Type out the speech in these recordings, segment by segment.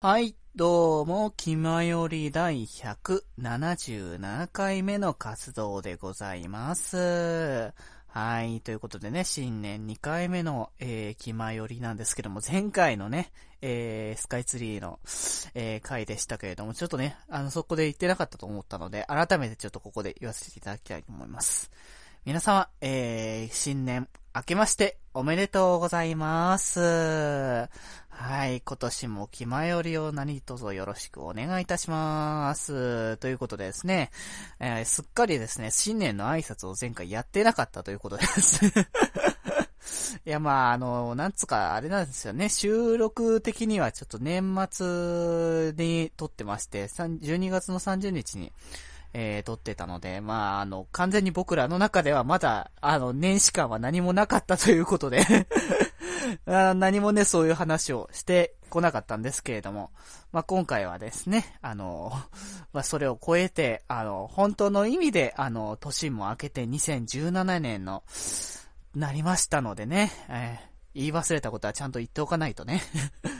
はい、どうも、気まより第177回目の活動でございます。はい、ということでね、新年2回目の、えー、気まよりなんですけども、前回のね、えー、スカイツリーの、えー、回でしたけれども、ちょっとね、あの、そこで言ってなかったと思ったので、改めてちょっとここで言わせていただきたいと思います。皆様、えー、新年明けましておめでとうございます。はい、今年も気前よりを何卒よろしくお願いいたします。ということでですね、えー、すっかりですね、新年の挨拶を前回やってなかったということです。いや、まあ、あの、なんつか、あれなんですよね。収録的にはちょっと年末に撮ってまして、12月の30日に、えー、撮ってたので、まあ、あの、完全に僕らの中ではまだ、あの、年始間は何もなかったということで 何もね、そういう話をしてこなかったんですけれども、まあ、今回はですね、あの、まあ、それを超えて、あの、本当の意味で、あの、年も明けて2017年の、なりましたのでね、え言い忘れたことはちゃんと言っておかないとね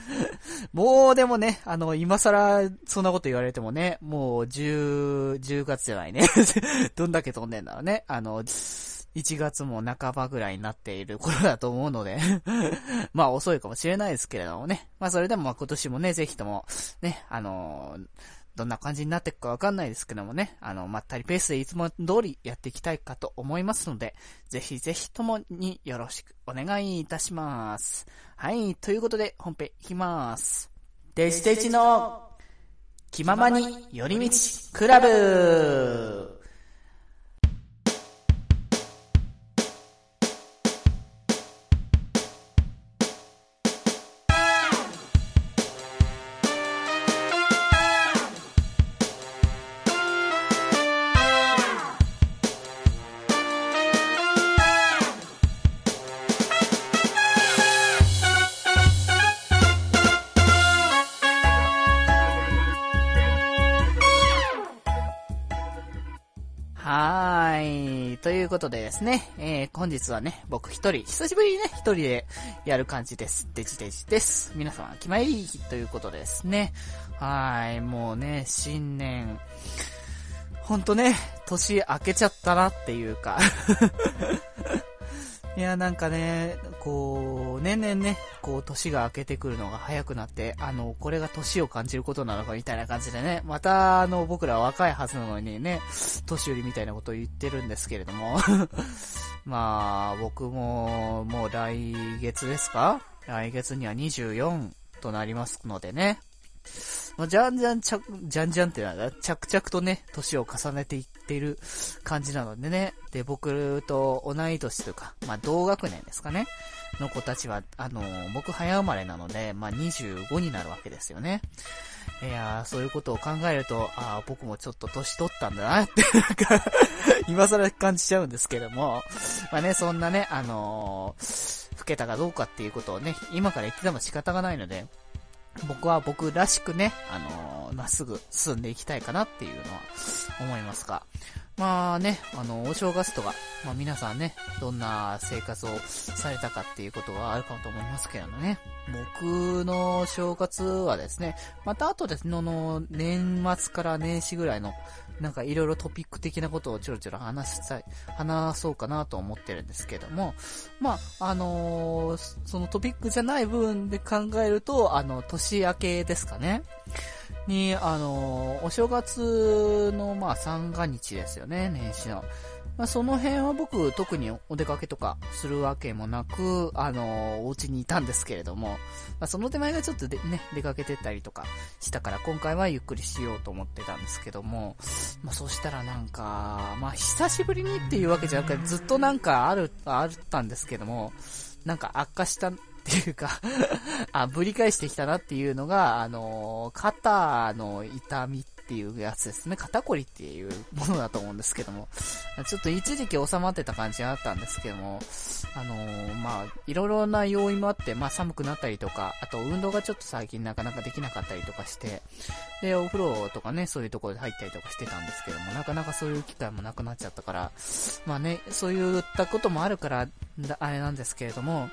もうでもね、あの、今更そんなこと言われてもね、もう10、10月じゃないね どんだけ飛んでんだろうね。あの、1月も半ばぐらいになっている頃だと思うので まあ遅いかもしれないですけれどもね。まあそれでもまあ今年もね、ぜひとも、ね、あのー、どんな感じになっていくかわかんないですけどもね、あの、まったりペースでいつも通りやっていきたいかと思いますので、ぜひぜひともによろしくお願いいたします。はい、ということで本編いきます。デジデジの気ままに寄り道クラブということでですね、えー、本日はね、僕一人、久しぶりにね、一人でやる感じです。デジデジです。皆様、決まりということですね。はい、もうね、新年、ほんとね、年明けちゃったなっていうかいや、なんかね、こう、年々ね、こう、年が明けてくるのが早くなって、あの、これが年を感じることなのかみたいな感じでね、また、あの、僕ら若いはずなのにね、年寄りみたいなことを言ってるんですけれども まあ、僕も、もう来月ですか？来月には24となりますのでね。まあ、じゃんじゃんちゃ、じゃんじゃんってなんだ、着々とね、年を重ねていっている感じなのでね。で、僕と同い年というか、まあ、同学年ですかね。の子たちは、あのー、僕早生まれなので、まあ、25になるわけですよね。いやー、そういうことを考えると、ああ、僕もちょっと年取ったんだな って、なんか今更感じちゃうんですけども、まあね、そんなね、あのー、老けたかどうかっていうことをね、今から言ってても仕方がないので、僕は僕らしくね、あのー、まっすぐ進んでいきたいかなっていうのは思いますが。まあね、あの、お正月とか、まあ皆さんね、どんな生活をされたかっていうことはあるかと思いますけれどね。僕の正月はですね、また後です、の、年末から年始ぐらいのなんかいろいろトピック的なことをちょろちょろ話したい、話そうかなと思ってるんですけども、まあ、あのー、そのトピックじゃない部分で考えると、あの、年明けですかね。に、あのー、お正月の、まあ、三が日ですよね、年始の。まあ、その辺は僕、特にお出かけとかするわけもなく、あのー、お家にいたんですけれども、まあ、その手前がちょっとでね、出かけてったりとかしたから、今回はゆっくりしようと思ってたんですけども、まあ、そしたらなんか、まあ、久しぶりにっていうわけじゃなくて、ずっとなんかある、あったんですけども、なんか悪化したっていうか あ、ぶり返してきたなっていうのが、あのー、肩の痛みっていうやつですね。肩こりっていうものだと思うんですけども、ちょっと一時期収まってた感じがあったんですけども、あのー、まあ、いろいろな要因もあって、まあ寒くなったりとか、あと運動がちょっと最近なかなかできなかったりとかして、で、お風呂とかね、そういうところで入ったりとかしてたんですけども、なかなかそういう機会もなくなっちゃったから、まあね、そういったこともあるから、あれなんですけれども、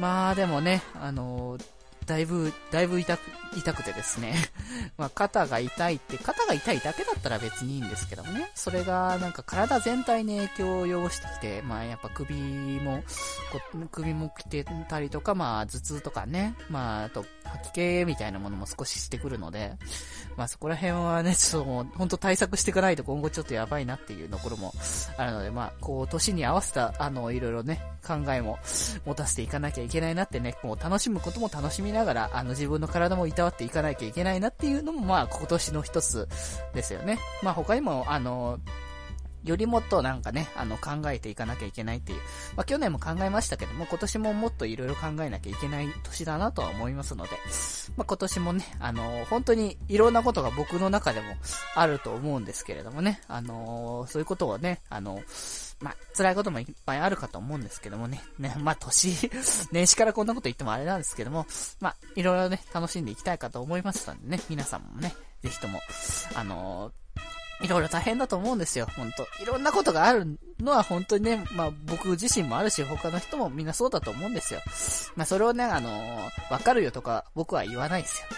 まあでもね、あのーだいぶ、だいぶ痛く、痛くてですね。まあ、肩が痛いって、肩が痛いだけだったら別にいいんですけどもね。それが、なんか体全体に影響を及ぼしてきて、まあ、やっぱ首も、首も来てたりとか、まあ、頭痛とかね。まあ、あと、吐き気みたいなものも少ししてくるので、まあ、そこら辺はね、ちょっともう、ほんと対策していかないと今後ちょっとやばいなっていうところもあるので、まあ、こう、年に合わせた、あの、いろいろね、考えも持たせていかなきゃいけないなってね、もう楽しむことも楽しみながら、あの、自分の体もいたわっていかなきゃいけないなっていうのも、まあ、今年の一つですよね。まあ、他にも、あの、よりもっとなんかね、あの、考えていかなきゃいけないっていう。まあ、去年も考えましたけども、今年ももっと色々考えなきゃいけない年だなとは思いますので、まあ、今年もね、あの本当にいろんなことが僕の中でもあると思うんですけれどもね、あのそういうことをね、あのまあ、辛いこともいっぱいあるかと思うんですけどもね。ね、まあ、年、年始からこんなこと言ってもあれなんですけども、まあ、いろいろね、楽しんでいきたいかと思いましたんでね、皆さんもね、ぜひとも、あのー、いろいろ大変だと思うんですよ、ほんと。いろんなことがあるのは本当にね、まあ僕自身もあるし、他の人もみんなそうだと思うんですよ。まあそれをね、あのー、わかるよとか僕は言わないですよ。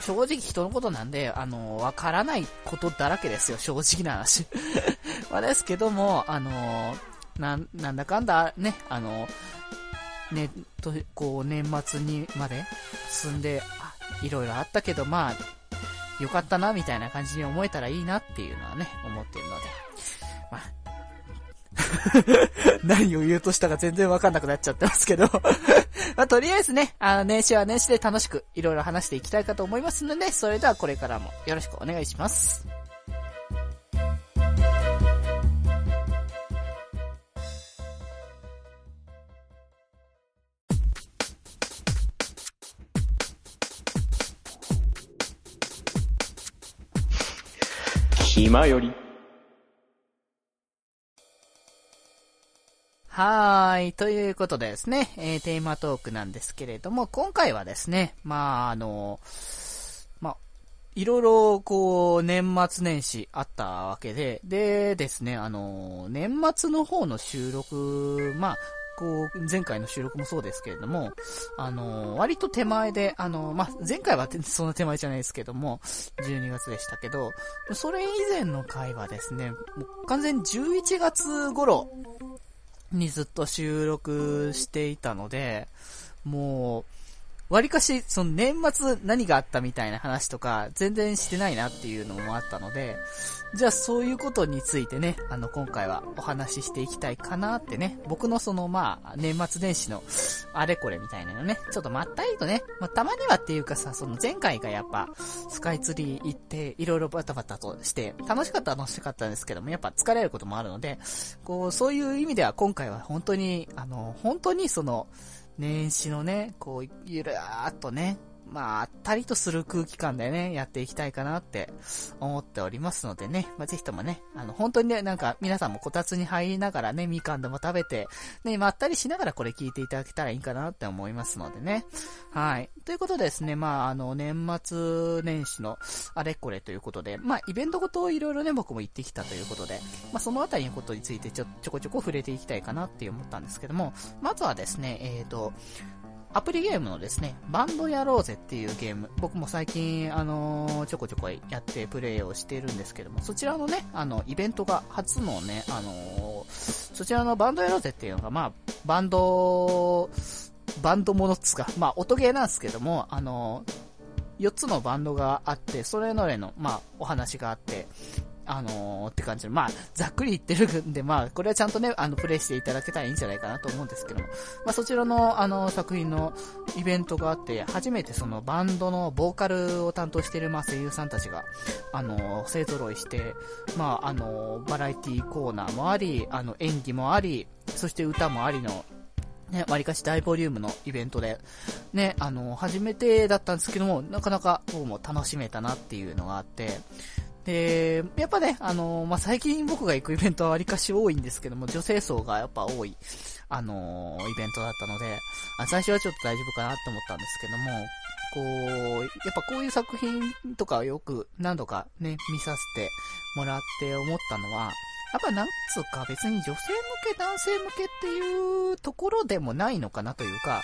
正直人のことなんで、あの、わからないことだらけですよ、正直な話。まあですけども、あの、な、なんだかんだ、ね、あの、ね、と、こう、年末にまで進んで、いろいろあったけど、まあ、よかったな、みたいな感じに思えたらいいなっていうのはね、思ってるので、まあ、何を言うとしたか全然わかんなくなっちゃってますけど。まあ、とりあえずね、あの、年始は年始で楽しくいろいろ話していきたいかと思いますので、それではこれからもよろしくお願いします。暇より。はーい。ということでですね、えー、テーマトークなんですけれども、今回はですね、まあ、あの、まあ、いろいろ、こう、年末年始あったわけで、でですね、あの、年末の方の収録、まあ、こう、前回の収録もそうですけれども、あの、割と手前で、あの、まあ、前回はそんな手前じゃないですけども、12月でしたけど、それ以前の回はですね、もう完全11月頃にずっと収録していたので、もう、割かし、その年末何があったみたいな話とか、全然してないなっていうのもあったので、じゃあそういうことについてね、あの、今回はお話ししていきたいかなってね、僕のその、まあ、年末年始のあれこれみたいなのね、ちょっとまったりとね、まあ、たまにはっていうかさ、その前回がやっぱ、スカイツリー行って、いろいろバタバタとして、楽しかったは楽しかったんですけども、やっぱ疲れることもあるので、こう、そういう意味では今回は本当に、あの、本当にその、年始のね、こう、ゆるーっとね、まあ、あったりとする空気感でね、やっていきたいかなって思っておりますのでね、まあ、ぜひともね、あの、本当にね、なんか皆さんもこたつに入りながらね、みかんでも食べて、ね、まったりしながらこれ聞いていただけたらいいかなって思いますのでね。はい。ということでですね、まあ、あの、年末年始のあれこれということで、まあ、イベントごとをいろいろね、僕も行ってきたということで、まあ、そのあたりのことについてちょ、ちょこちょこ触れていきたいかなって思ったんですけども、まずはですね、えっ、ー、と、アプリゲームのですね、バンドやろうぜっていうゲーム、僕も最近、あのー、ちょこちょこやってプレイをしているんですけども、そちらのね、あの、イベントが初のね、あのー、そちらのバンドやろうぜっていうのが、まあ、バンド、バンドものっつか、まあ、音ゲーなんですけども、あのー、4つのバンドがあって、それぞれの、まあ、お話があって、あのー、って感じで、まあ、ざっくり言ってるんで、まあ、これはちゃんとね、あの、プレイしていただけたらいいんじゃないかなと思うんですけども、まあ、そちらの、あの、作品のイベントがあって、初めてそのバンドのボーカルを担当してる、まあ、声優さんたちが、あの、勢揃いして、まあ、あの、バラエティコーナーもあり、あの、演技もあり、そして歌もありの、ね、割かし大ボリュームのイベントで、ね、あの、初めてだったんですけども、なかなか僕も楽しめたなっていうのがあって、で、やっぱね、あのー、まあ、最近僕が行くイベントは割かし多いんですけども、女性層がやっぱ多い、あのー、イベントだったので、あ最初はちょっと大丈夫かなって思ったんですけども、こう、やっぱこういう作品とかよく何度かね、見させてもらって思ったのは、やっぱなんつうか別に女性向け、男性向けっていうところでもないのかなというか、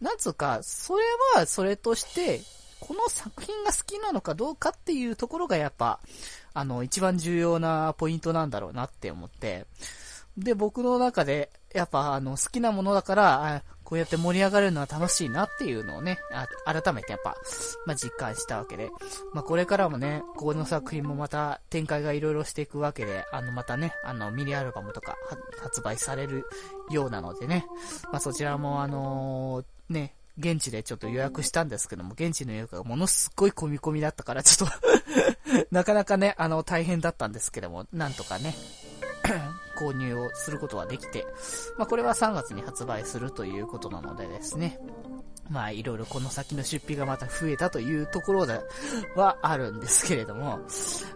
なんつうか、それはそれとして、この作品が好きなのかどうかっていうところがやっぱ、あの、一番重要なポイントなんだろうなって思って、で、僕の中で、やっぱあの、好きなものだから、こうやって盛り上がれるのは楽しいなっていうのをね、改めてやっぱ、まあ、実感したわけで、まあ、これからもね、この作品もまた展開がいろいろしていくわけで、あの、またね、あの、ミニアルバムとか発売されるようなのでね、まあ、そちらもあのー、ね、現地でちょっと予約したんですけども、現地の予約がものすごい込み込みだったから、ちょっと なかなかね、あの、大変だったんですけども、なんとかね、購入をすることができて、まあ、これは3月に発売するということなのでですね、まあ、いろいろこの先の出費がまた増えたというところではあるんですけれども、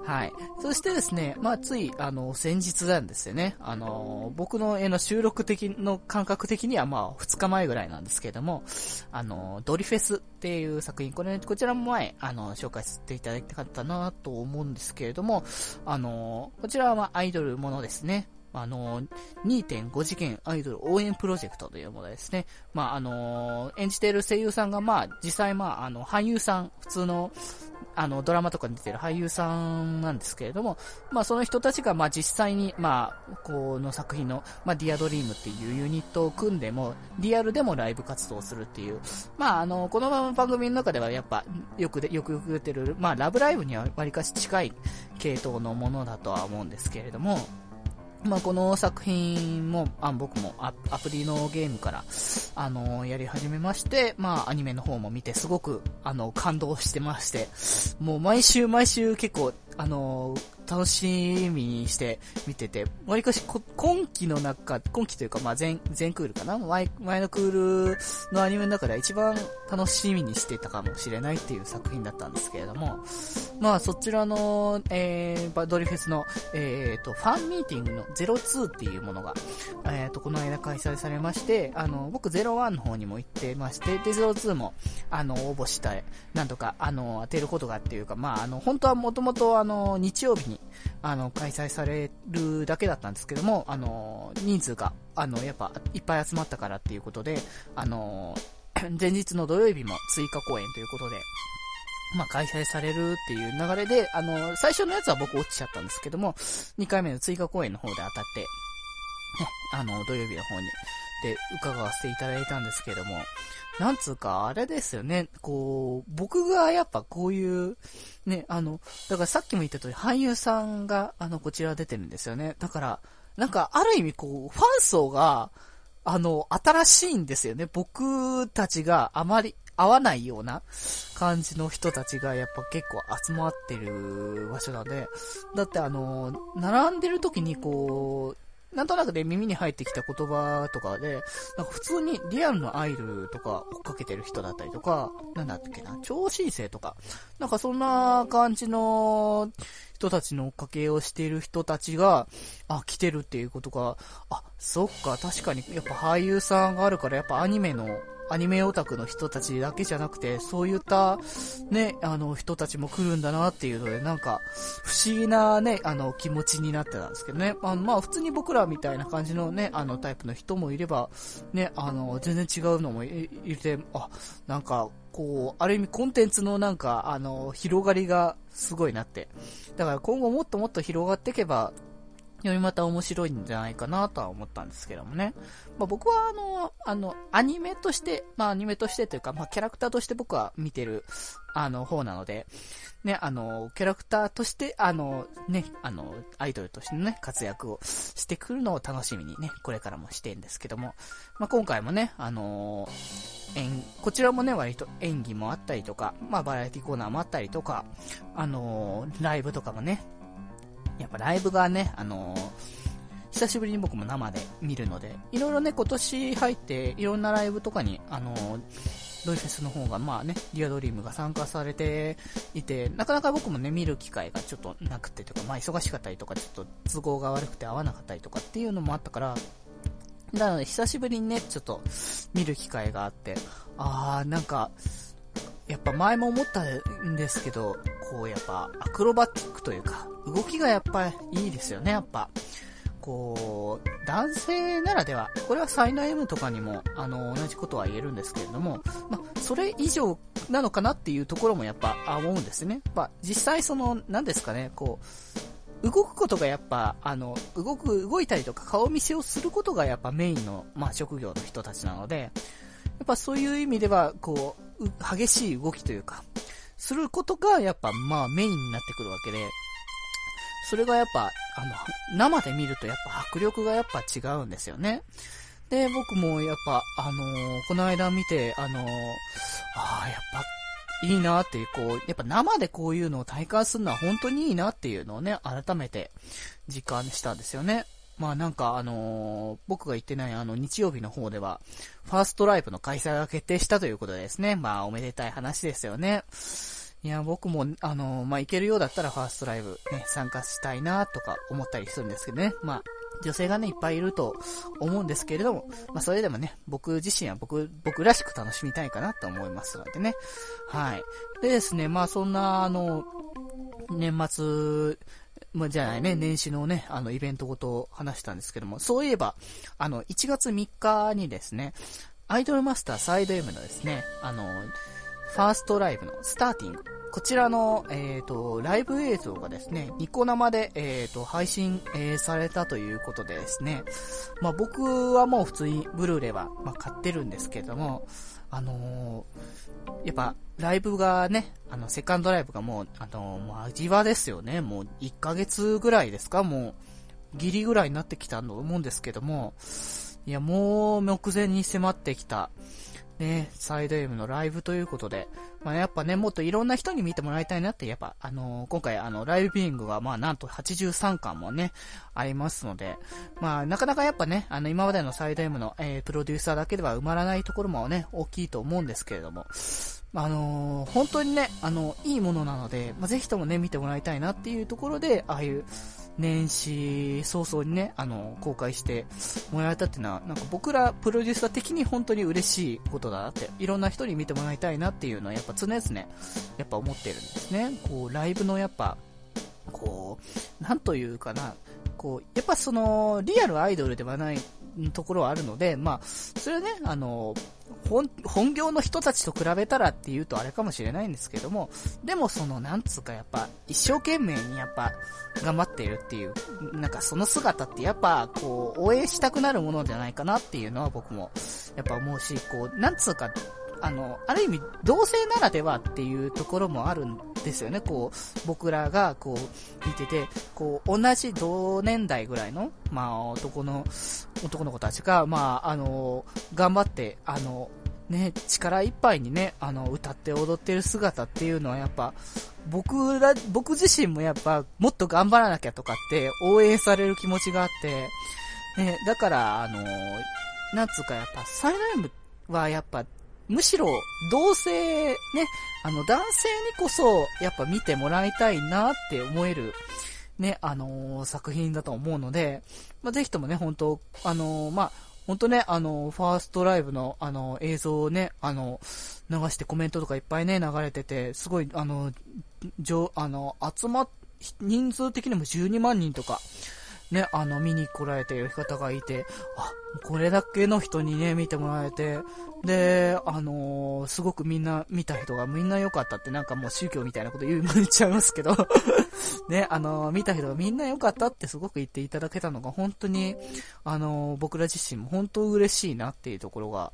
はい。そしてですね、まあ、つい、あの、先日なんですよね。あの、僕の絵の収録的の感覚的にはまあ、2日前ぐらいなんですけれども、あの、ドリフェスっていう作品、これ、こちらも前、あの、紹介させていただきたかったなと思うんですけれども、あの、こちらはまアイドルものですね。あの、2.5次元アイドル応援プロジェクトというものですね。まあ、あの、演じている声優さんが、まあ、実際、まあ、あの、俳優さん、普通の、あの、ドラマとかに出てる俳優さんなんですけれども、まあ、その人たちが、まあ、実際に、まあ、この作品の、まあ、ディアドリームっていうユニットを組んでも、リアルでもライブ活動するっていう、まあ、あの、この番組の中では、やっぱ、よくで、よくよく出てる、まあ、ラブライブにはわりかし近い系統のものだとは思うんですけれども、まあ、この作品も、あ僕もアプリのゲームから、あの、やり始めまして、まあ、アニメの方も見て、すごく、あの、感動してまして、もう毎週毎週結構、あの楽しみにして見てて、わりかしこ今期の中、今期というか、まあ前、前クールかな？前、前のクールのアニメの中で一番楽しみにしてたかもしれないっていう作品だったんですけれども、まあそちらの、えー、ドリフェスの、えー、と、ファンミーティングの02っていうものが、えー、と、この間開催されまして、あの、僕01の方にも行ってまして、で、02も、あの、応募したい、なんとか、あの、当てることがっていうか、まあ、あの、本当はもともと、あの、日曜日に、あの、開催されるだけだったんですけども、あの、人数が、あの、やっぱ、いっぱい集まったからっていうことで、あの、前日の土曜日も追加公演ということで、まあ、開催されるっていう流れで、あの、最初のやつは僕落ちちゃったんですけども、2回目の追加公演の方で当たって、ね、あの、土曜日の方に、で、伺わせていただいたんですけども、なんつうか、あれですよね。こう、僕がやっぱこういう、ね、あの、だからさっきも言った通り、俳優さんが、あの、こちら出てるんですよね。だから、なんか、ある意味こう、ファン層が、あの、新しいんですよね。僕たちがあまり合わないような感じの人たちがやっぱ結構集まってる場所なんで、だってあの、並んでる時にこう、なんとなくで耳に入ってきた言葉とかで、なんか普通にリアルのアイルとか追っかけてる人だったりとか、なんだっけな、超新星とか、なんかそんな感じの人たちの追っかけをしてる人たちが、あ、来てるっていうことが、あ、そっか、確かにやっぱ俳優さんがあるからやっぱアニメのアニメオタクの人たちだけじゃなくて、そういった、ね、あの、人たちも来るんだなっていうので、なんか、不思議なね、あの、気持ちになってたんですけどね。まあ、まあ、普通に僕らみたいな感じのね、あの、タイプの人もいれば、ね、あの、全然違うのもいて、あ、なんか、こう、ある意味コンテンツのなんか、あの、広がりがすごいなって。だから今後もっともっと広がっていけば、読みまた面白いんじゃないかなとは思ったんですけどもね。まあ、僕はあの、あの、アニメとして、まあアニメとしてというか、まあキャラクターとして僕は見てる、あの、方なので、ね、あの、キャラクターとして、あの、ね、あの、アイドルとしてのね、活躍をしてくるのを楽しみにね、これからもしてんですけども、まあ今回もね、あの演、こちらもね、割と演技もあったりとか、まあバラエティコーナーもあったりとか、あのライブとかもね、やっぱライブがね、あの、久しぶりに僕も生で見るので、いろいろね、今年入って、いろんなライブとかに、あの、ドイフェスの方が、まあね、リアドリームが参加されていて、なかなか僕もね、見る機会がちょっとなくてとか、まあ忙しかったりとか、ちょっと都合が悪くて合わなかったりとかっていうのもあったから、なので久しぶりにね、ちょっと見る機会があって、あー、なんか、やっぱ前も思ったんですけど、こうやっぱアクロバティックというか、動きがやっぱいいですよね、やっぱ。こう、男性ならでは、これは才能 M とかにも、あの、同じことは言えるんですけれども、まあ、それ以上なのかなっていうところもやっぱ思うんですね。まあ、実際その、何ですかね、こう、動くことがやっぱ、あの、動く、動いたりとか顔見せをすることがやっぱメインの、まあ、職業の人たちなので、やっぱそういう意味では、こう、激しい動きというか、することがやっぱまあメインになってくるわけで、それがやっぱ、あの、生で見るとやっぱ迫力がやっぱ違うんですよね。で、僕もやっぱ、あのー、この間見て、あのー、ああ、やっぱ、いいなっていう、こう、やっぱ生でこういうのを体感するのは本当にいいなっていうのをね、改めて実感したんですよね。まあなんかあのー、僕が言ってないあの日曜日の方では、ファーストライブの開催が決定したということでですね、まあおめでたい話ですよね。いや、僕も、あのー、まあ、行けるようだったらファーストライブね、参加したいなとか思ったりするんですけどね。まあ、女性がね、いっぱいいると思うんですけれども、まあ、それでもね、僕自身は僕、僕らしく楽しみたいかなと思いますのでね。はい。でですね、まあ、そんな、あの、年末、まあ、じゃないね、年始のね、あの、イベントごと話したんですけども、そういえば、あの、1月3日にですね、アイドルマスターサイド M のですね、あの、ファーストライブのスターティング。こちらの、えっ、ー、と、ライブ映像がですね、ニコ生で、えっ、ー、と、配信、えー、されたということでですね、まあ僕はもう普通にブルーレイは、まあ、買ってるんですけども、あのやっぱ、ライブがね、あの、セカンドライブがもう、あのもう味はですよね。もう1ヶ月ぐらいですか？もう、ギリぐらいになってきたと思うんですけども、いや、もう目前に迫ってきた、ね、サイド M のライブということで、まあ、やっぱね、もっといろんな人に見てもらいたいなって、やっぱ、あのー、今回、あの、ライブビーングが、まあ、なんと83巻もね、ありますので、まあ、なかなかやっぱね、あの、今までのサイド M の、えー、プロデューサーだけでは埋まらないところもね、大きいと思うんですけれども、あのー、本当にね、あの、いいものなので、まあ、ぜひともね、見てもらいたいなっていうところで、ああいう、年始早々にね、あの、公開してもらえたっていうのは、なんか僕らプロデューサー的に本当に嬉しいことだなって、いろんな人に見てもらいたいなっていうのはやっぱ常々、やっぱ思ってるんですね。こう、ライブのやっぱ、こう、なんというかな、こう、やっぱその、リアルアイドルではないところはあるので、まあ、それはね、あの、本、本業の人たちと比べたらって言うとあれかもしれないんですけども、でもその、なんつうかやっぱ、一生懸命にやっぱ、頑張っているっていう、なんかその姿ってやっぱ、こう、応援したくなるものじゃないかなっていうのは僕も、やっぱ思うし、こう、なんつうか、あの、ある意味、同性ならではっていうところもあるんですよね。こう、僕らが、こう、見てて、こう、同じ同年代ぐらいの、まあ、男の、男の子たちが、まあ、あの、頑張って、あの、ね、力いっぱいにね、あの、歌って踊ってる姿っていうのはやっぱ、僕ら、僕自身もやっぱ、もっと頑張らなきゃとかって応援される気持ちがあって、ね、だから、あの、なんつうかやっぱ、サイド M はやっぱ、むしろ、同性、ね、あの、男性にこそ、やっぱ見てもらいたいなって思える、ね、あのー、作品だと思うので、まあ、ぜひともね、本当あのー、まあ、本当ね、あの、ファーストライブの、あの、映像をね、あの、流してコメントとかいっぱいね、流れてて、すごい、あの、上、あの、集まっ、人数的にも12万人とか、ね、あの、見に来られている方がいて、あ、これだけの人にね、見てもらえて、で、あのー、すごくみんな、見た人がみんな良かったってなんかもう宗教みたいなこと言っちゃいますけど ね、あのー、見た人がみんな良かったってすごく言っていただけたのが本当に、あのー、僕ら自身も本当嬉しいなっていうところが、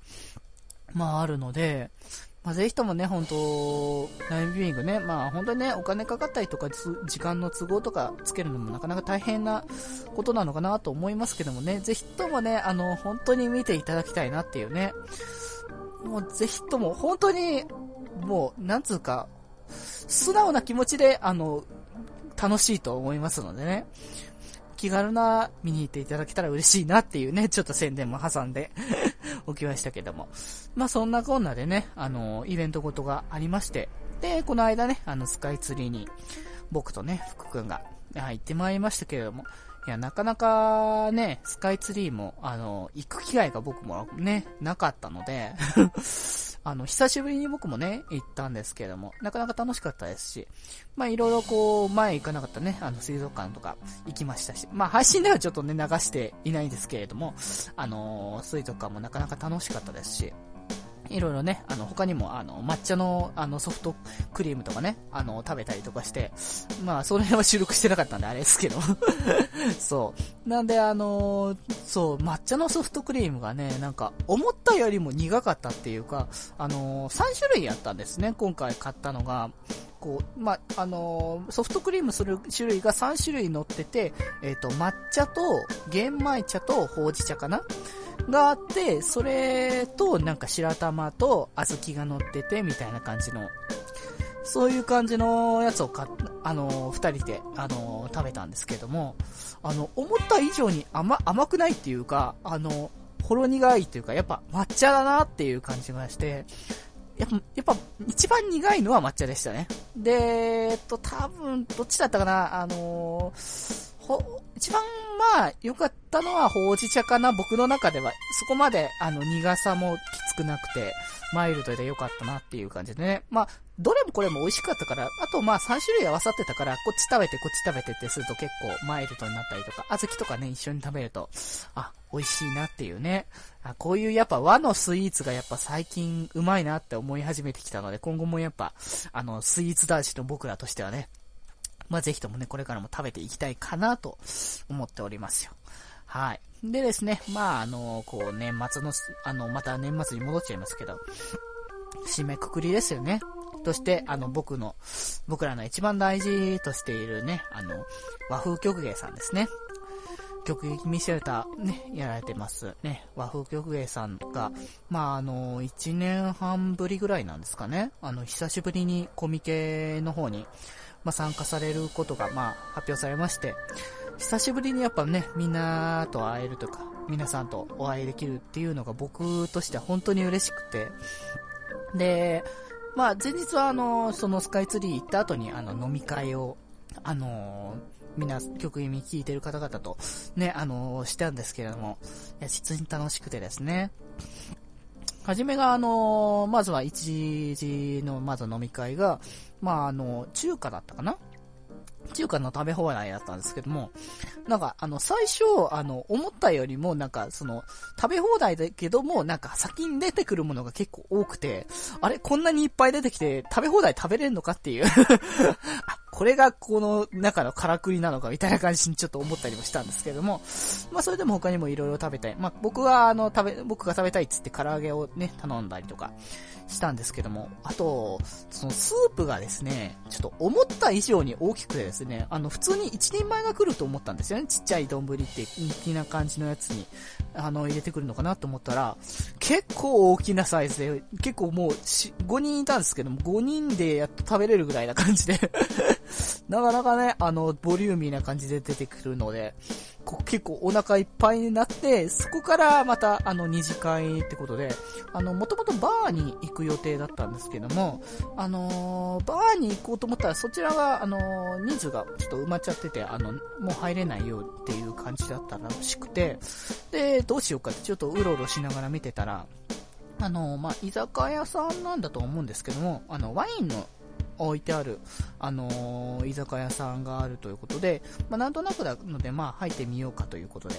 まああるので、まあ、ぜひともね、本当ライブビューイングね、まあ本当にね、お金かかったりとか、時間の都合とかつけるのもなかなか大変なことなのかなと思いますけどもね、ぜひともね、あの、本当に見ていただきたいなっていうね、もうぜひとも、本当に、もう、なんつうか、素直な気持ちで、あの、楽しいと思いますのでね、気軽な見に行っていただけたら嬉しいなっていうね、ちょっと宣伝も挟んで おきましたけども。まあそんなこんなでね、あの、イベントごとがありまして、で、この間ね、あの、スカイツリーに、僕とね、福くんが、行ってまいりましたけれども、いや、なかなかね、スカイツリーも、あの、行く機会が僕もね、なかったので。あの、久しぶりに僕もね、行ったんですけれども、なかなか楽しかったですし、まあ、いろいろこう、前行かなかったね、あの、水族館とか行きましたし、まあ、配信ではちょっとね、流していないんですけれども、あのー、水族館もなかなか楽しかったですし、いろいろね、あの、他にも、あの、抹茶の、あの、ソフトクリームとかね、あの、食べたりとかして、まあ、その辺は収録してなかったんで、あれですけど。そう。なんで、あのそう、抹茶のソフトクリームがね、なんか、思ったよりも苦かったっていうか、あの3種類あったんですね、今回買ったのが。こう、まあ、あのソフトクリームする種類が3種類載ってて、えっ、と、抹茶と玄米茶とほうじ茶かながあって、それとなんか白玉と小豆が乗っててみたいな感じの、そういう感じのやつを買っ、あの、二人で、あの、食べたんですけども、あの、思った以上に甘、甘くないっていうか、あの、ほろ苦いっていうか、やっぱ抹茶だなっていう感じがして、やっぱ、やっぱ、一番苦いのは抹茶でしたね。で、えっと、多分、どっちだったかなあのー、ほ、一番まあ、良かったのはほうじ茶かな。僕の中では、そこまで、あの、苦さもきつくなくて、マイルドで良かったなっていう感じでね。まあ、どれもこれも美味しかったから、あとまあ3種類合わさってたから、こっち食べてこっち食べてってすると結構マイルドになったりとか、小豆とかね、一緒に食べると、あ、美味しいなっていうね。あこういうやっぱ和のスイーツがやっぱ最近うまいなって思い始めてきたので、今後もやっぱ、あの、スイーツ男子の僕らとしてはね、まあ、ぜひともね、これからも食べていきたいかなと思っておりますよ。はい。でですね、まあ、あの、こう、年末の、あの、また年末に戻っちゃいますけど、締めくくりですよね。として、あの、僕の、僕らの一番大事としているね、あの、和風曲芸さんですね。曲劇ミシェルタね、やられてますね。和風曲芸さんが、まあ、あの、1年半ぶりぐらいなんですかね。あの、久しぶりにコミケの方に、まあ、参加されることが、まあ、発表されまして、久しぶりにやっぱね、みんなと会えるとか、皆さんとお会いできるっていうのが僕としては本当に嬉しくて、で、まあ、前日はあの、そのスカイツリー行った後にあの、飲み会を、あのみんな曲意味聴いてる方々とね、あのしたんですけれども、いや、実に楽しくてですね。はじめが、あの、まずは一時の、まず飲み会が、まあ、あの、中華だったかな？中華の食べ放題だったんですけども、なんか、あの、最初、あの、思ったよりも、なんか、その、食べ放題だけども、なんか、先に出てくるものが結構多くて、あれ、こんなにいっぱい出てきて、食べ放題食べれるのかっていう あ、これがこの中のからくりなのかみたいな感じにちょっと思ったりもしたんですけども、まあそれでも他にも色々食べたい。まあ僕はあの食べ、僕が食べたいっつって唐揚げをね、頼んだりとかしたんですけども、あと、そのスープがですね、ちょっと思った以上に大きくてですね、あの普通に一人前が来ると思ったんですよね。ちっちゃい丼って人気な感じのやつに、あの入れてくるのかなと思ったら、結構大きなサイズで、結構もう5人いたんですけども、5人でやっと食べれるぐらいな感じでなかなかね、あの、ボリューミーな感じで出てくるので、こ結構お腹いっぱいになって、そこからまた、あの、二次会ってことで、あの、もともとバーに行く予定だったんですけども、あのー、バーに行こうと思ったら、そちらが、あのー、人数がちょっと埋まっちゃってて、あの、もう入れないよっていう感じだったらしくて、で、どうしようかってちょっとうろうろしながら見てたら、あの、まあ、居酒屋さんなんだと思うんですけども、あの、ワインの置いてある、あのー、居酒屋さんがあるということで、まあ、なんとなくなので、まあ、入ってみようかということで、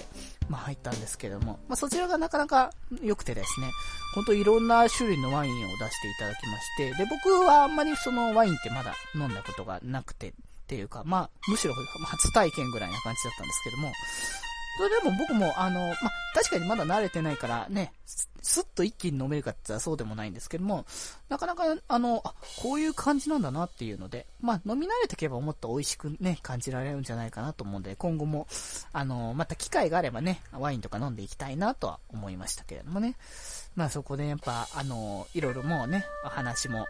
まあ、入ったんですけども、まあ、そちらがなかなか良くてですね、ほんといろんな種類のワインを出していただきまして、で、僕はあんまりそのワインってまだ飲んだことがなくて、っていうか、まあ、むしろ初体験ぐらいな感じだったんですけども、それでも僕も、あの、ま、確かにまだ慣れてないからね、スッと一気に飲めるかって言ったらそうでもないんですけども、なかなか、あの、あ、こういう感じなんだなっていうので、まあ、飲み慣れていけばもっと美味しくね、感じられるんじゃないかなと思うんで、今後も、あの、また機会があればね、ワインとか飲んでいきたいなとは思いましたけれどもね。まあそこでやっぱ、あの、いろいろもうね、お話も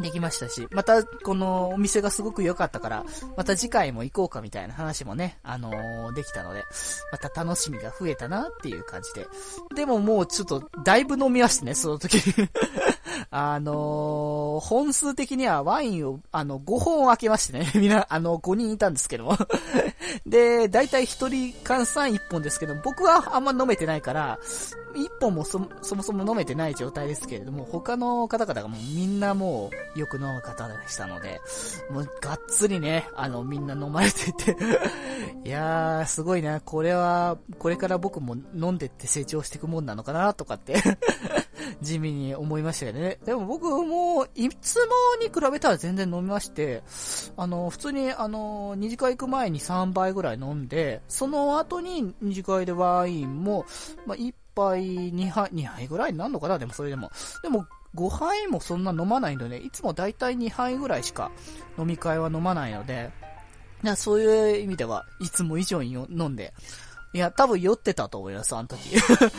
できましたし、また、このお店がすごく良かったから、また次回も行こうかみたいな話もね、あのー、できたので、また楽しみが増えたなっていう感じで。でももうちょっと、だいぶ飲みましてね、その時。あのー、本数的にはワインを、あの、5本開けましてね、みんな、あの、5人いたんですけども。で、だいたい一人換算一本ですけど、僕はあんま飲めてないから、一本もそそもそも飲めてない状態ですけれども、他の方々がもうみんなもうよく飲む方でしたので、もうがっつりね、あのみんな飲まれてて いやー、すごいな、これは、これから僕も飲んでって成長していくもんなのかなとかって 地味に思いましたよね。でも僕も、いつもに比べたら全然飲みまして、あの、普通に、あの、二次会行く前に3杯ぐらい飲んで、その後に二次会でワインも、まあ、1杯、2杯、2杯ぐらいになるのかな？でもそれでも。でも、5杯もそんな飲まないので、いつもだいたい2杯ぐらいしか飲み会は飲まないので、そういう意味では、いつも以上に飲んで、いや、多分酔ってたと思います、あの時。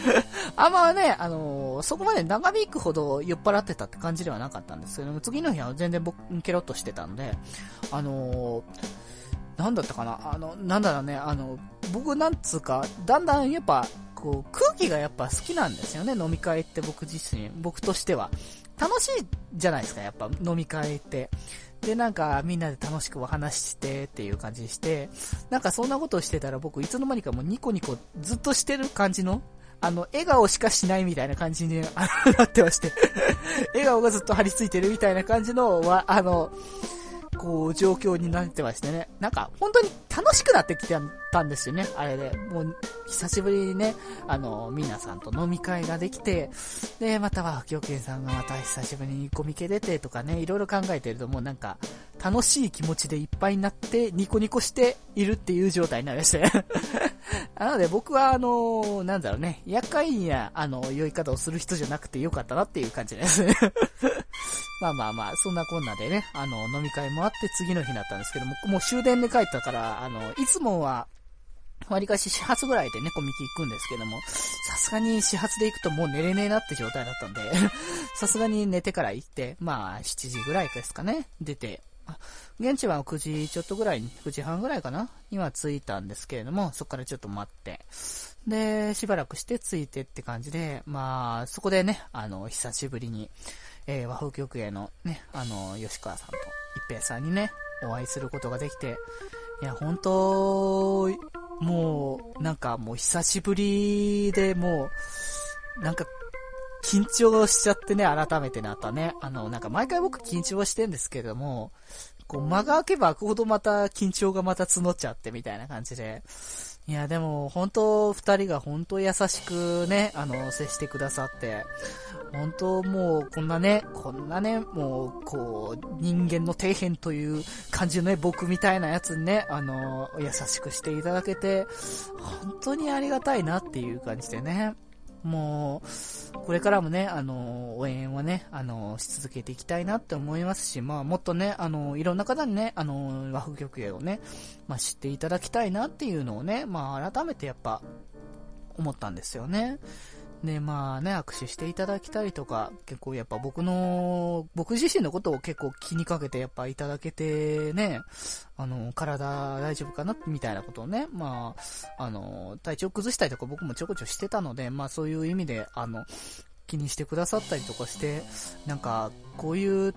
あんまね、あのー、そこまで長引くほど酔っ払ってたって感じではなかったんですけども、次の日は全然僕、ケロッとしてたんで、あのー、なんだったかな？あの、なんだろうね、あの、僕なんつうか、だんだんやっぱ、こう、空気がやっぱ好きなんですよね、飲み会って僕自身、僕としては。楽しいじゃないですか、やっぱ飲み会って。で、なんか、みんなで楽しくお話ししてっていう感じして、なんかそんなことをしてたら僕、いつの間にかもうニコニコずっとしてる感じの、あの、笑顔しかしないみたいな感じになってまして。笑顔がずっと張り付いてるみたいな感じの、は、あの、こう、状況になってましてね。なんか、本当に楽しくなってきてたんですよね、あれで。もう、久しぶりにね、あの、皆さんと飲み会ができて、で、または、京健さんがまた久しぶりにコミケ出てとかね、いろいろ考えてるともうなんか、楽しい気持ちでいっぱいになって、ニコニコしているっていう状態になりまして。なので僕は、あの、なんだろうね、厄介な、あの、酔い方をする人じゃなくてよかったなっていう感じです。まあまあまあ、そんなこんなでね、あの、飲み会もあって次の日だったんですけども、もう終電で帰ったから、あの、いつもは、割かし始発ぐらいでね、コミケ行くんですけども、さすがに始発で行くともう寝れねえなって状態だったんで さすがに寝てから行って、まあ、7時ぐらいですかね、出て、現地は9時ちょっとぐらい、9時半ぐらいかなには着いたんですけれども、そこからちょっと待って、で、しばらくして着いてって感じで、まあ、そこでね、あの、久しぶりに、えー、和風曲芸のね、あの、吉川さんと一平さんにね、お会いすることができて、いや、本当もう、なんかもう久しぶりでもう、なんか、緊張しちゃってね、改めてなったね。あの、なんか毎回僕緊張してんですけども、こう間が空けば空くほどまた緊張がまた募っちゃってみたいな感じで、いや、でも、本当二人が本当優しくね、あの、接してくださって、本当もう、こんなね、こんなね、もう、こう、人間の底辺という感じのね、僕みたいなやつにね、あの、優しくしていただけて、本当にありがたいなっていう感じでね。もう、これからもね、あの、応援はね、あの、し続けていきたいなって思いますし、まあ、もっとね、あの、いろんな方にね、あの、和風曲芸をね、まあ、知っていただきたいなっていうのをね、まあ、改めてやっぱ、思ったんですよね。で、まあね、握手していただきたりとか、結構やっぱ僕の、僕自身のことを結構気にかけてやっぱいただけてね、あの、体大丈夫かなみたいなことをね、まあ、あの、体調崩したりとか僕もちょこちょしてたので、まあそういう意味で、あの、気にしてくださったりとかして、なんか、こういう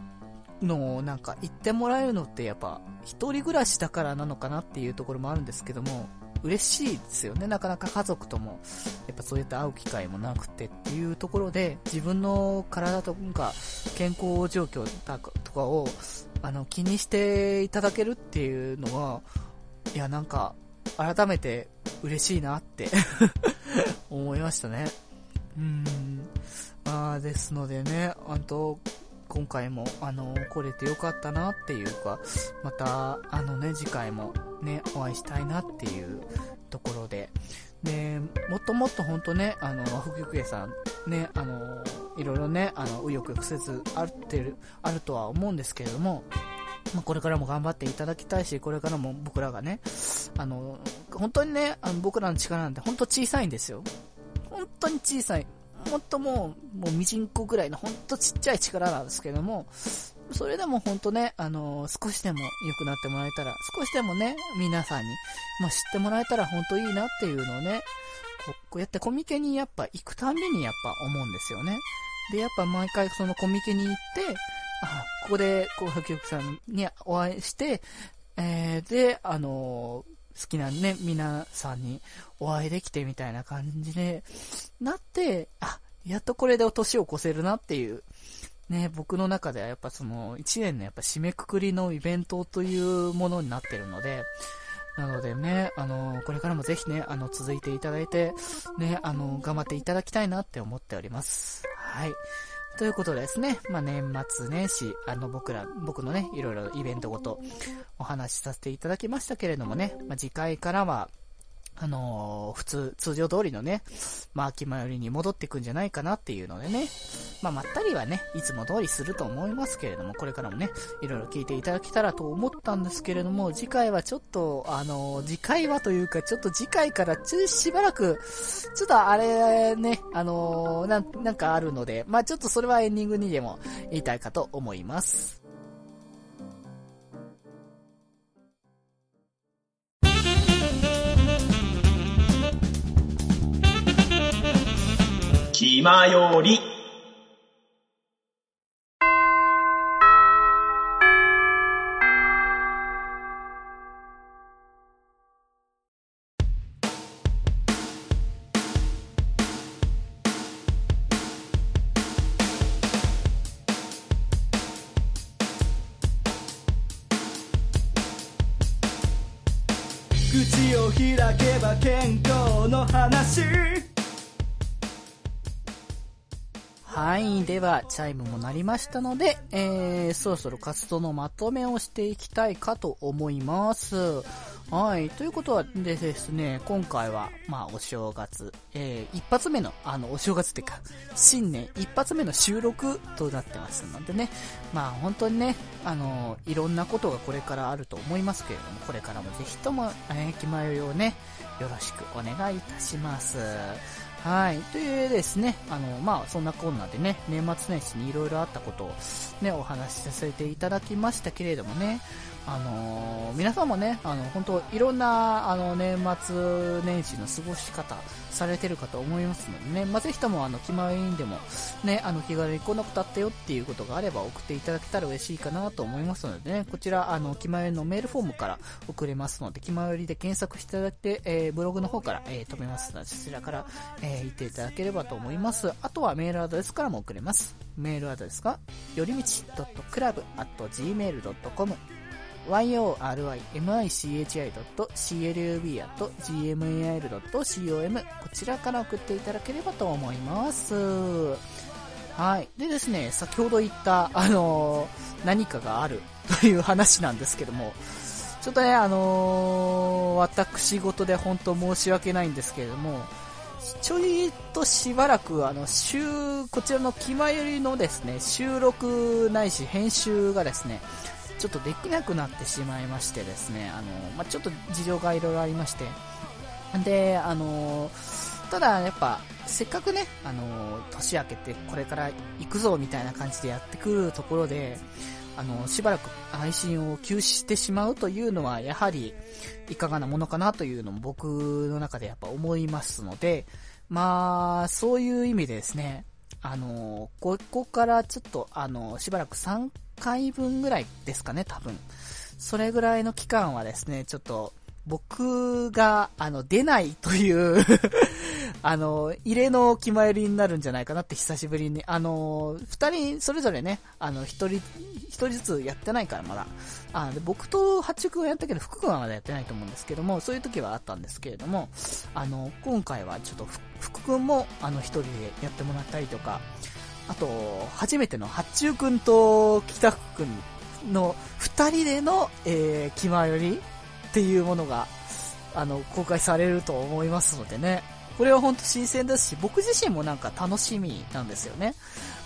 のをなんか言ってもらえるのってやっぱ、一人暮らしだからなのかなっていうところもあるんですけども、嬉しいですよね。なかなか家族とも、やっぱそうやって会う機会もなくてっていうところで、自分の体とか健康状況とかを、あの、気にしていただけるっていうのは、いや、なんか、改めて嬉しいなって 思いましたね。うん。まあ、ですのでね、あと、今回も、あの、来れてよかったなっていうか、また、あのね、次回もね、お会いしたいなっていうところで、で、もっともっと本当ね、あの、和服屋さん、ね、あの、いろいろね、あの、右翼曲折あってる、あるとは思うんですけれども、まあ、これからも頑張っていただきたいし、これからも僕らがね、あの、本当にね、あの僕らの力なんて本当小さいんですよ。本当に小さい。もっともう、もうミジンコぐらいのほんとちっちゃい力なんですけども、それでもほんとね、あのー、少しでも良くなってもらえたら、少しでもね、皆さんに、まあ、知ってもらえたらほんといいなっていうのをね、こうやってコミケにやっぱ行くたびにやっぱ思うんですよね。で、やっぱ毎回そのコミケに行って、あ、ここで、こう、白玉さんにお会いして、えー、で、あのー、好きなね、皆さんにお会いできてみたいな感じで、なって、あ、やっとこれで年を越せるなっていう、ね、僕の中ではやっぱその、1年のやっぱ締めくくりのイベントというものになってるので、なのでね、あの、これからもぜひね、あの、続いていただいて、ね、あの、頑張っていただきたいなって思っております。はい。ということですね、まあ、年末年始、あの、僕ら、僕のね、いろいろイベントごとお話しさせていただきましたけれどもね、まあ、次回からは、あのー、普通、通常通りのね、まあ、秋前よりに戻ってくんじゃないかなっていうのでね、まあ、まったりはね、いつも通りすると思いますけれども、これからもね、いろいろ聞いていただけたらと思ったんですけれども、次回はちょっと、あのー、次回はというか、ちょっと次回からちしばらく、ちょっとあれね、あのー、ななんかあるので、まあ、ちょっとそれはエンディングにでも言いたいかと思います。気まより。口を開けば健康の話はい。では、チャイムも鳴りましたので、えー、そろそろ活動のまとめをしていきたいかと思います。はい。ということはでですね、今回は、まあ、お正月、えー、一発目の、あの、お正月ってか、新年一発目の収録となってますのでね、まあ、本当にね、あの、いろんなことがこれからあると思いますけれども、これからもぜひとも、えー、気前をね、よろしくお願いいたします。はい。というですね、あの、まあ、そんなこんなでね、年末年始に色々あったことをね、お話しさせていただきましたけれどもね、あのー、皆さんもね、あの、本当いろんな、あの、年末年始の過ごし方されてるかと思いますのでね、まあ、ぜひとも、あの、気前にでも、ね、あの、気軽にこんなことあったよっていうことがあれば送っていただけたら嬉しいかなと思いますのでね、こちら、あの、気前のメールフォームから送れますので、気前で検索していただいて、えー、ブログの方から、えー、止めますので、そちらから、えー、言っていただければと思います。あとはメールアドレスからも送れます。メールアドレスが、よりみち .club.gmail.com yorimichi.club.gmail.com こちらから送っていただければと思います。はい。でですね、先ほど言った、あのー、何かがあるという話なんですけども、ちょっとね、あのー、私事で本当申し訳ないんですけれども、ちょいとしばらく、あの、週、こちらの気まよりのですね、収録ないし編集がですね、ちょっとできなくなってしまいましてですね、あの、まあ、ちょっと事情がいろいろありまして、で、あの、ただやっぱ、せっかくね、あの、年明けてこれから行くぞみたいな感じでやってくるところで、あの、しばらく配信を休止してしまうというのは、やはり、いかがなものかなというのも僕の中でやっぱ思いますので、まあ、そういう意味でですね、あの、ここからちょっと、あの、しばらく3回分ぐらいですかね、多分。それぐらいの期間はですね、ちょっと、僕が、あの、出ないという あの、入れの決まりになるんじゃないかなって久しぶりに、あの、二人それぞれね、あの、一人、一人ずつやってないからまだ。あで僕と八中君はやったけど、福君はまだやってないと思うんですけども、そういう時はあったんですけれども、あの、今回はちょっと福君も、あの、一人でやってもらったりとか、あと、初めての八中君と北福君の二人での、えー、気まよりっていうものが、あの、公開されると思いますのでね。これは本当新鮮ですし、僕自身もなんか楽しみなんですよね。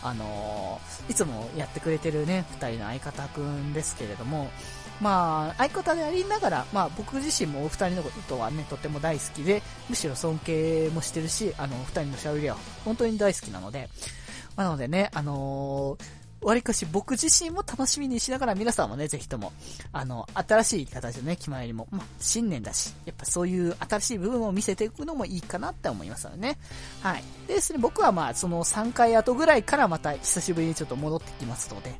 あのー、いつもやってくれてるね、二人の相方くんですけれども、まあ、相方でありながら、まあ僕自身もお二人のことはね、とても大好きで、むしろ尊敬もしてるし、あの、お二人の喋りは本当に大好きなので、なのでね、あのーわりかし僕自身も楽しみにしながら皆さんもね、ぜひとも、あの、新しい形でね、決まりも、まあ、新年だし、やっぱそういう新しい部分を見せていくのもいいかなって思いますのでね。はい。でですね、僕はまあ、その3回後ぐらいからまた久しぶりにちょっと戻ってきますので、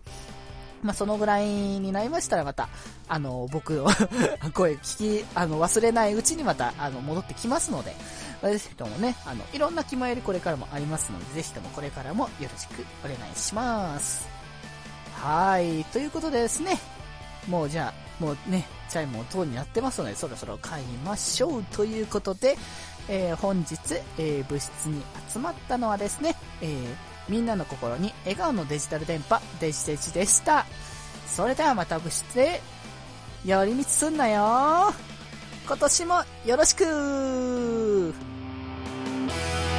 まあ、そのぐらいになりましたらまた、あの、僕の 声聞き、あの、忘れないうちにまた、あの、戻ってきますので、ぜひともね、あの、いろんな気前よりこれからもありますので、ぜひともこれからもよろしくお願いします。はい、ということでですね、もうじゃあ、もうね、チャイムも等になってますので、そろそろ帰りましょうということで、えー本日、えー部室に集まったのはですね、えーみんなの心に笑顔のデジタル電波、デジデジでした。それではまた部室で、寄り道すんなよ今年もよろしく thank you